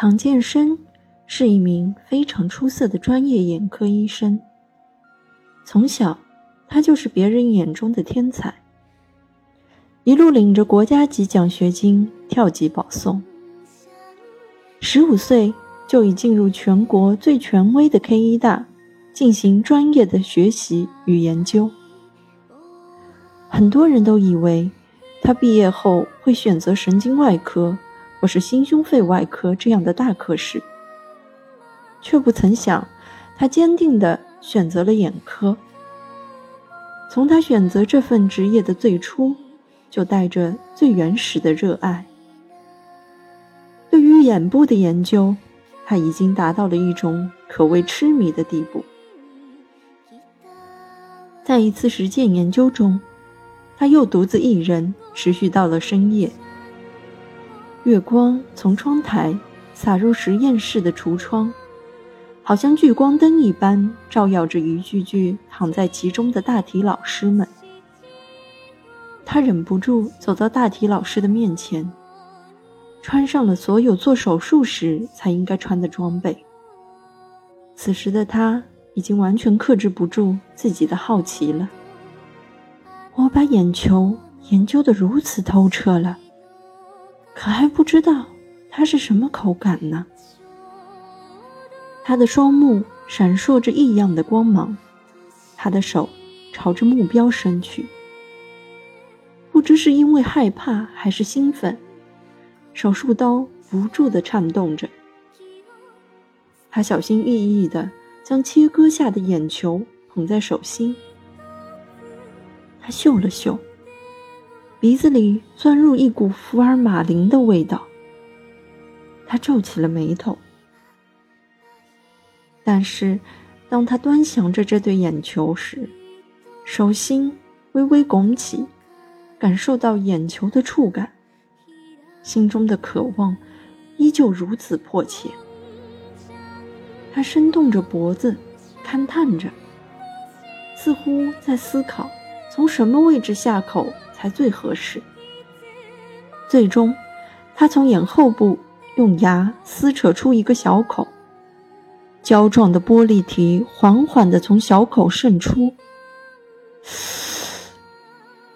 唐建生是一名非常出色的专业眼科医生。从小，他就是别人眼中的天才，一路领着国家级奖学金跳级保送。十五岁就已进入全国最权威的 K 医大，进行专业的学习与研究。很多人都以为他毕业后会选择神经外科或是心胸肺外科这样的大科室，却不曾想，他坚定地选择了眼科。从他选择这份职业的最初，就带着最原始的热爱。对于眼部的研究，他已经达到了一种可谓痴迷的地步。在一次实践研究中，他又独自一人持续到了深夜。月光从窗台洒入实验室的橱窗，好像聚光灯一般，照耀着一具具躺在其中的大体老师们。他忍不住走到大体老师的面前，穿上了所有做手术时才应该穿的装备。此时的他已经完全克制不住自己的好奇了。我把眼球研究的如此透彻了，可还不知道它是什么口感呢？他的双目闪烁着异样的光芒，他的手朝着目标伸去。不知是因为害怕还是兴奋，手术刀不住地颤动着。他小心翼翼地将切割下的眼球捧在手心。他嗅了嗅，鼻子里钻入一股福尔马林的味道。他皱起了眉头。但是，当他端详着这对眼球时，手心微微拱起，感受到眼球的触感，心中的渴望依旧如此迫切。他伸动着脖子，勘探着，似乎在思考。从什么位置下口才最合适？最终，他从眼后部用牙撕扯出一个小口，胶状的玻璃体缓缓地从小口渗出。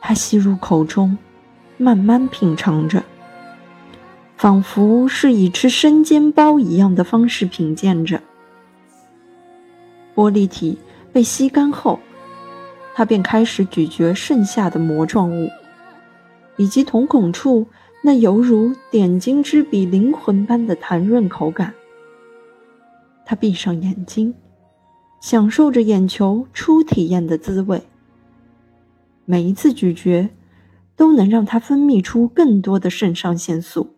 他吸入口中，慢慢品尝着，仿佛是以吃生煎包一样的方式品鉴着。玻璃体被吸干后。他便开始咀嚼剩下的膜状物，以及瞳孔处那犹如点睛之笔、灵魂般的弹润口感。他闭上眼睛，享受着眼球初体验的滋味。每一次咀嚼，都能让他分泌出更多的肾上腺素。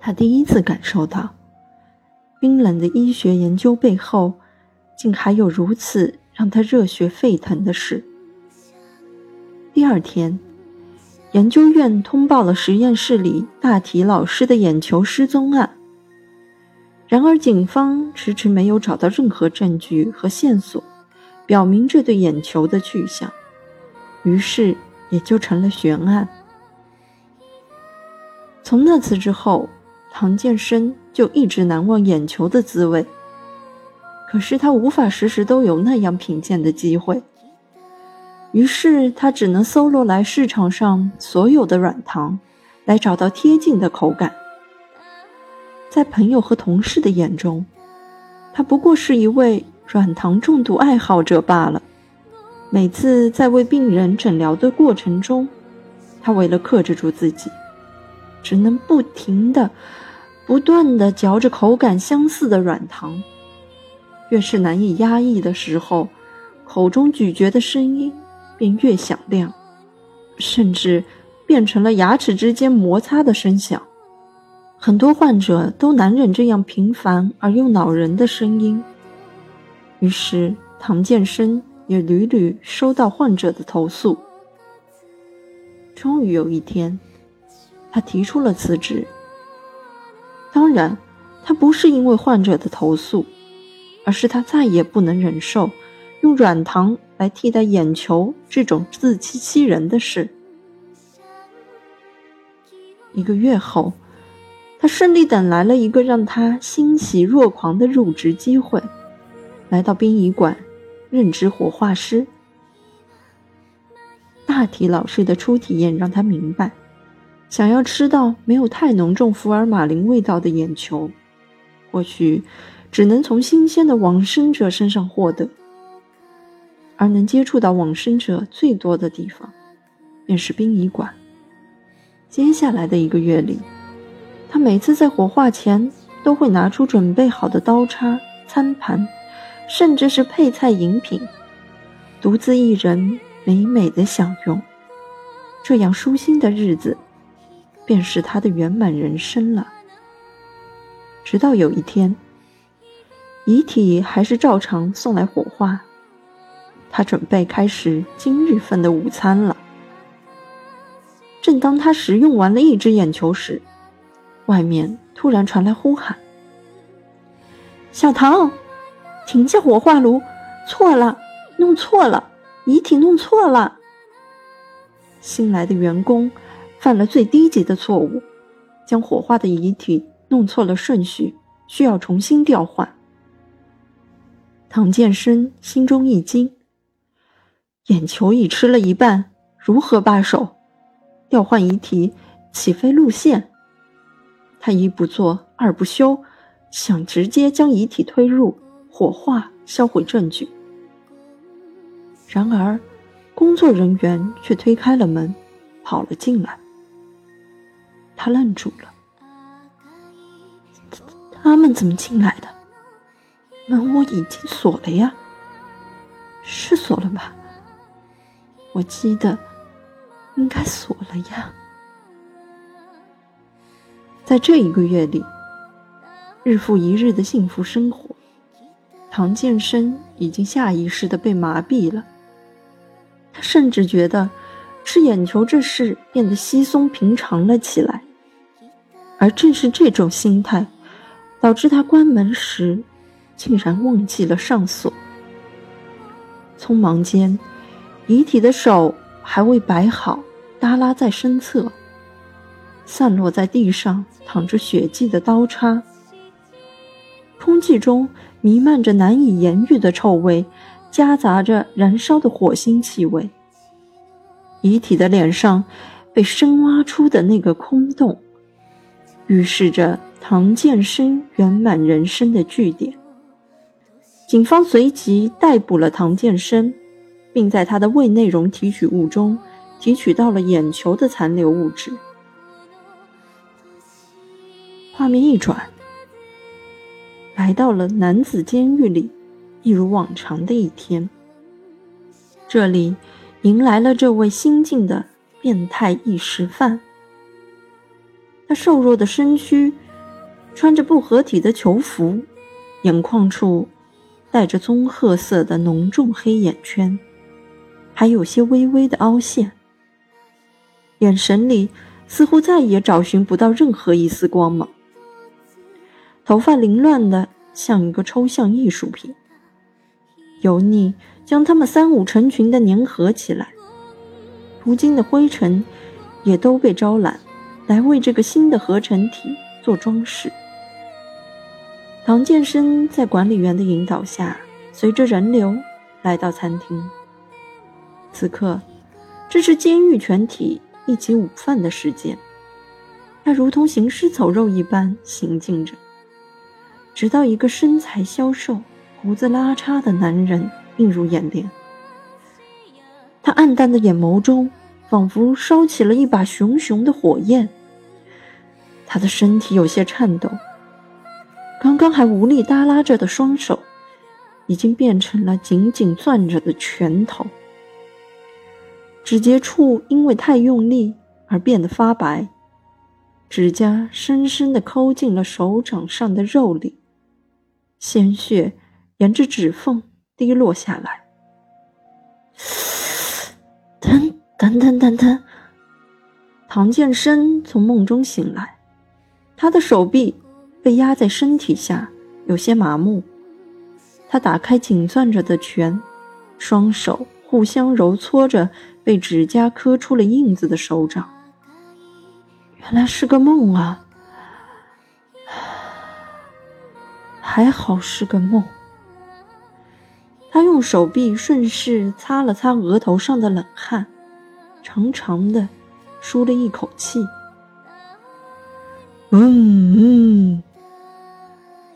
他第一次感受到，冰冷的医学研究背后，竟还有如此。让他热血沸腾的是，第二天，研究院通报了实验室里大体老师的眼球失踪案。然而，警方迟迟没有找到任何证据和线索，表明这对眼球的去向，于是也就成了悬案。从那次之后，唐建生就一直难忘眼球的滋味。可是他无法时时都有那样品鉴的机会，于是他只能搜罗来市场上所有的软糖，来找到贴近的口感。在朋友和同事的眼中，他不过是一位软糖重度爱好者罢了。每次在为病人诊疗的过程中，他为了克制住自己，只能不停的、不断的嚼着口感相似的软糖。越是难以压抑的时候，口中咀嚼的声音便越响亮，甚至变成了牙齿之间摩擦的声响。很多患者都难忍这样频繁而又恼人的声音，于是唐建生也屡屡收到患者的投诉。终于有一天，他提出了辞职。当然，他不是因为患者的投诉。而是他再也不能忍受用软糖来替代眼球这种自欺欺人的事。一个月后，他顺利等来了一个让他欣喜若狂的入职机会，来到殡仪馆任职火化师。大体老师的初体验让他明白，想要吃到没有太浓重福尔马林味道的眼球，或许只能从新鲜的往生者身上获得。而能接触到往生者最多的地方，便是殡仪馆。接下来的一个月里，他每次在火化前都会拿出准备好的刀叉、餐盘，甚至是配菜饮品，独自一人。美美的享用，这样舒心的日子，便是他的圆满人生了。直到有一天，遗体还是照常送来火化，他准备开始今日份的午餐了。正当他食用完了一只眼球时，外面突然传来呼喊：“小唐，停下火化炉！错了，弄错了。”遗体弄错了，新来的员工犯了最低级的错误，将火化的遗体弄错了顺序，需要重新调换。唐建生心中一惊，眼球已吃了一半，如何罢手？调换遗体起飞路线，他一不做二不休，想直接将遗体推入火化，销毁证据。然而，工作人员却推开了门，跑了进来。他愣住了。他们怎么进来的？门我已经锁了呀。是锁了吧？我记得应该锁了呀。在这一个月里，日复一日的幸福生活，唐建生已经下意识的被麻痹了。他甚至觉得吃眼球这事变得稀松平常了起来，而正是这种心态，导致他关门时竟然忘记了上锁。匆忙间，遗体的手还未摆好，耷拉在身侧，散落在地上淌着血迹的刀叉，空气中弥漫着难以言喻的臭味。夹杂着燃烧的火星气味，遗体的脸上被深挖出的那个空洞，预示着唐建生圆满人生的据点。警方随即逮捕了唐建生，并在他的胃内容提取物中提取到了眼球的残留物质。画面一转，来到了男子监狱里。一如往常的一天，这里迎来了这位新晋的变态异食犯。他瘦弱的身躯，穿着不合体的囚服，眼眶处带着棕褐色的浓重黑眼圈，还有些微微的凹陷，眼神里似乎再也找寻不到任何一丝光芒。头发凌乱的像一个抽象艺术品。油腻将它们三五成群的粘合起来，如今的灰尘也都被招揽来为这个新的合成体做装饰。唐建生在管理员的引导下，随着人流来到餐厅。此刻，这是监狱全体一起午饭的时间，他如同行尸走肉一般行进着，直到一个身材消瘦。胡子拉碴的男人映入眼帘，他暗淡的眼眸中仿佛烧起了一把熊熊的火焰。他的身体有些颤抖，刚刚还无力耷拉着的双手，已经变成了紧紧攥着的拳头，指节处因为太用力而变得发白，指甲深深地抠进了手掌上的肉里，鲜血。沿着指缝滴落下来，等等等等等。唐建生从梦中醒来，他的手臂被压在身体下，有些麻木。他打开紧攥着的拳，双手互相揉搓着被指甲磕出了印子的手掌。原来是个梦啊！还好是个梦。他用手臂顺势擦了擦额头上的冷汗，长长的舒了一口气。嗯嗯，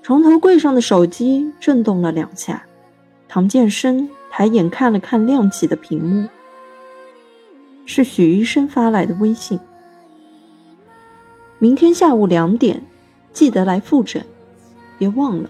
床头柜上的手机震动了两下，唐建生抬眼看了看亮起的屏幕，是许医生发来的微信。明天下午两点，记得来复诊，别忘了。